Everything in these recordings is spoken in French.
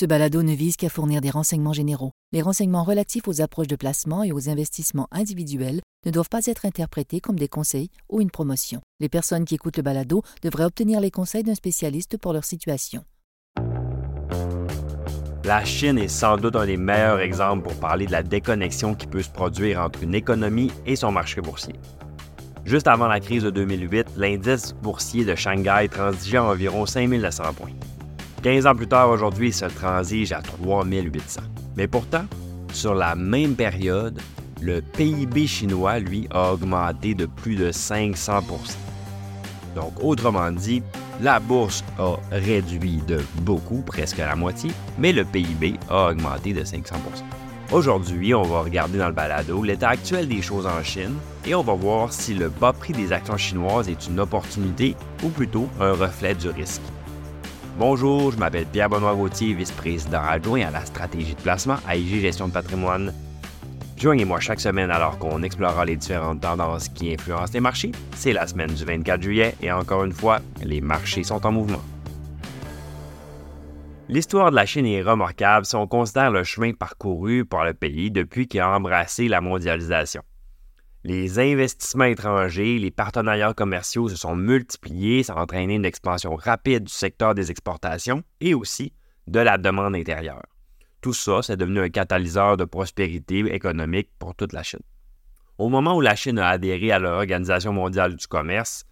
Ce balado ne vise qu'à fournir des renseignements généraux. Les renseignements relatifs aux approches de placement et aux investissements individuels ne doivent pas être interprétés comme des conseils ou une promotion. Les personnes qui écoutent le balado devraient obtenir les conseils d'un spécialiste pour leur situation. La Chine est sans doute un des meilleurs exemples pour parler de la déconnexion qui peut se produire entre une économie et son marché boursier. Juste avant la crise de 2008, l'indice boursier de Shanghai transigeait à environ 5900 points. 15 ans plus tard, aujourd'hui, il se transige à 3800. Mais pourtant, sur la même période, le PIB chinois, lui, a augmenté de plus de 500% Donc, autrement dit, la bourse a réduit de beaucoup, presque à la moitié, mais le PIB a augmenté de 500% Aujourd'hui, on va regarder dans le balado l'état actuel des choses en Chine et on va voir si le bas prix des actions chinoises est une opportunité ou plutôt un reflet du risque. Bonjour, je m'appelle Pierre-Benoît Gauthier, vice-président adjoint à la stratégie de placement à IG Gestion de patrimoine. Joignez-moi chaque semaine alors qu'on explorera les différentes tendances qui influencent les marchés. C'est la semaine du 24 juillet et encore une fois, les marchés sont en mouvement. L'histoire de la Chine est remarquable si on considère le chemin parcouru par le pays depuis qu'il a embrassé la mondialisation. Les investissements étrangers, les partenariats commerciaux se sont multipliés, ça a entraîné une expansion rapide du secteur des exportations et aussi de la demande intérieure. Tout ça, c'est devenu un catalyseur de prospérité économique pour toute la Chine. Au moment où la Chine a adhéré à l'Organisation mondiale du commerce,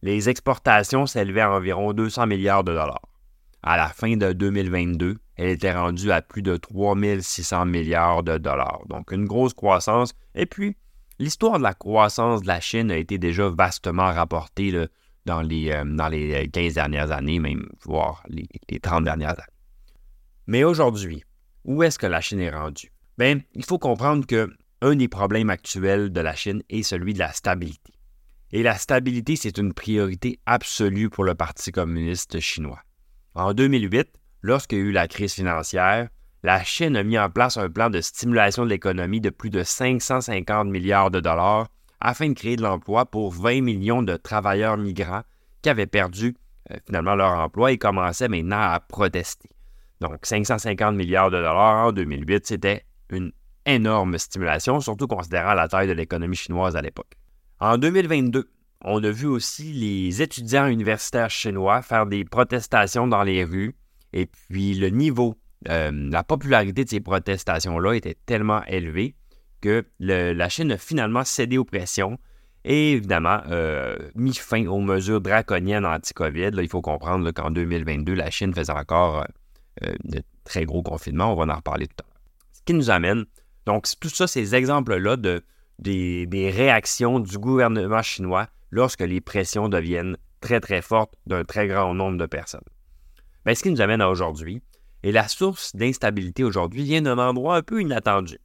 les exportations s'élevaient à environ 200 milliards de dollars. À la fin de 2022, elle était rendue à plus de 3600 milliards de dollars. Donc une grosse croissance. Et puis, L'histoire de la croissance de la Chine a été déjà vastement rapportée dans, les, euh, dans les 15 dernières années, même voire les, 30 dernières années. Mais aujourd'hui, où est-ce que la Chine est rendue? Bien, il faut comprendre que un des problèmes actuels de la Chine est celui de la stabilité. Et la stabilité, c'est une priorité absolue pour le Parti communiste chinois. En 2008, lorsqu'il y a eu la crise financière, la Chine a mis en place un plan de stimulation de l'économie de plus de 550 milliards de dollars afin de créer de l'emploi pour 20 millions de travailleurs migrants qui avaient perdu euh, finalement leur emploi et commençaient maintenant à protester. Donc 550 milliards de dollars en 2008, c'était une énorme stimulation, surtout considérant la taille de l'économie chinoise à l'époque. En 2022, on a vu aussi les étudiants universitaires chinois faire des protestations dans les rues et puis le niveau euh, la popularité de ces protestations-là était tellement élevée que la Chine a finalement cédé aux pressions et évidemment euh, mis fin aux mesures draconiennes anti-COVID. il faut comprendre qu'en 2022, la Chine faisait encore euh, de très gros confinements. On va en reparler tout à l'heure. Ce qui nous amène, donc tout ça, ces exemples-là de, des, réactions du gouvernement chinois lorsque les pressions deviennent très très fortes d'un très grand nombre de personnes. Bien, ce qui nous amène à aujourd'hui, et la source d'instabilité aujourd'hui vient d'un endroit un peu inattendu.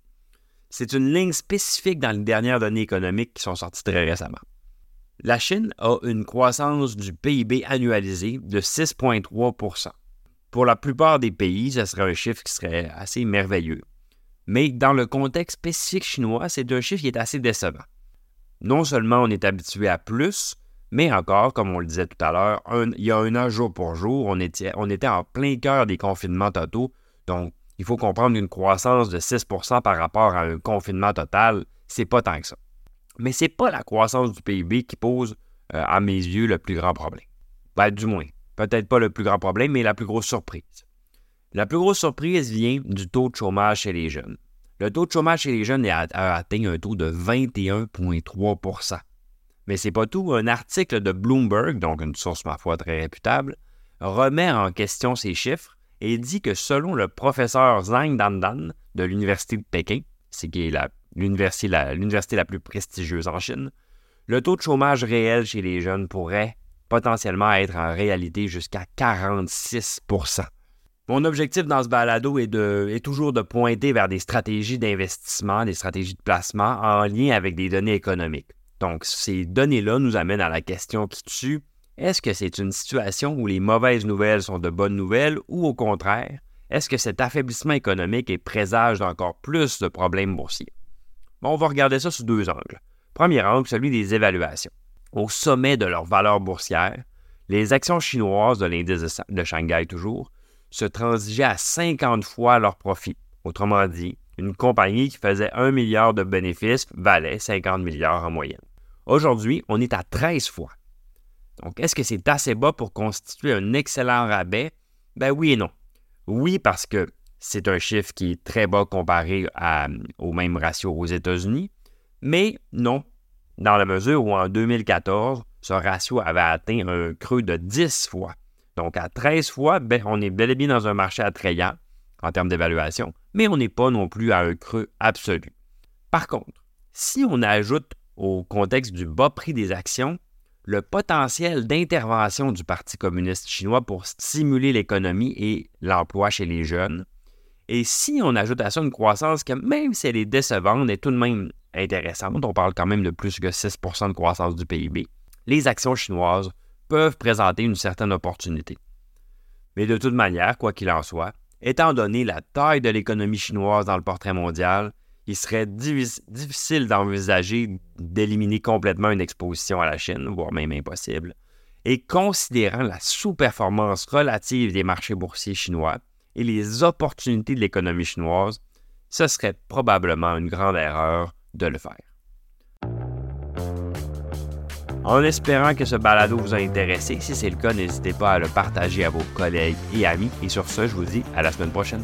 C'est une ligne spécifique dans les dernières données économiques qui sont sorties très récemment. La Chine a une croissance du PIB annualisé de 6,3% Pour la plupart des pays, ce serait un chiffre qui serait assez merveilleux. Mais dans le contexte spécifique chinois, c'est un chiffre qui est assez décevant. Non seulement on est habitué à plus, mais encore, comme on le disait tout à l'heure, il y a un an jour pour jour, on était, en plein cœur des confinements totaux. Donc, il faut comprendre une croissance de 6% par rapport à un confinement total, c'est pas tant que ça. Mais c'est pas la croissance du PIB qui pose, euh, à mes yeux, le plus grand problème. Ben, du moins, peut-être pas le plus grand problème, mais la plus grosse surprise. La plus grosse surprise vient du taux de chômage chez les jeunes. Le taux de chômage chez les jeunes a atteint un taux de 21,3 mais c'est pas tout. Un article de Bloomberg, donc une source, ma foi, très réputable, remet en question ces chiffres et dit que selon le professeur Zhang Dandan de l'Université de Pékin, c'est qui est l'université la, plus prestigieuse en Chine, le taux de chômage réel chez les jeunes pourrait potentiellement être en réalité jusqu'à 46% Mon objectif dans ce balado est, est toujours de pointer vers des stratégies d'investissement, des stratégies de placement en lien avec des données économiques. Donc, ces données-là nous amènent à la question qui tue. Est-ce que c'est une situation où les mauvaises nouvelles sont de bonnes nouvelles ou au contraire, est-ce que cet affaiblissement économique est présage d'encore plus de problèmes boursiers? Bon, on va regarder ça sous deux angles. Premier angle, celui des évaluations. Au sommet de leur valeur boursière, les actions chinoises de l'indice de Shanghai toujours se transigeaient à 50 fois leur profit. Autrement dit, une compagnie qui faisait 1 milliard de bénéfices valait 50 milliards en moyenne. Aujourd'hui, on est à 13 fois. Donc, est-ce que c'est assez bas pour constituer un excellent rabais? Ben oui et non. Oui, parce que c'est un chiffre qui est très bas comparé au même ratio aux États-Unis, mais non, dans la mesure où en 2014, ce ratio avait atteint un creux de 10 fois. Donc à 13 fois, ben, on est bel et bien dans un marché attrayant en termes d'évaluation, mais on n'est pas non plus à un creux absolu. Par contre, si on ajoute au contexte du bas prix des actions le potentiel d'intervention du Parti communiste chinois pour stimuler l'économie et l'emploi chez les jeunes, et si on ajoute à ça une croissance qui, même si elle est décevante, est tout de même intéressante, on parle quand même de plus que 6% de croissance du PIB, les actions chinoises peuvent présenter une certaine opportunité. Mais de toute manière, quoi qu'il en soit, étant donné la taille de l'économie chinoise dans le portrait mondial, il serait difficile d'envisager d'éliminer complètement une exposition à la Chine, voire même impossible. Et considérant la sous-performance relative des marchés boursiers chinois et les opportunités de l'économie chinoise, ce serait probablement une grande erreur de le faire. En espérant que ce balado vous a intéressé, si c'est le cas, n'hésitez pas à le partager à vos collègues et amis. Et sur ce, je vous dis à la semaine prochaine.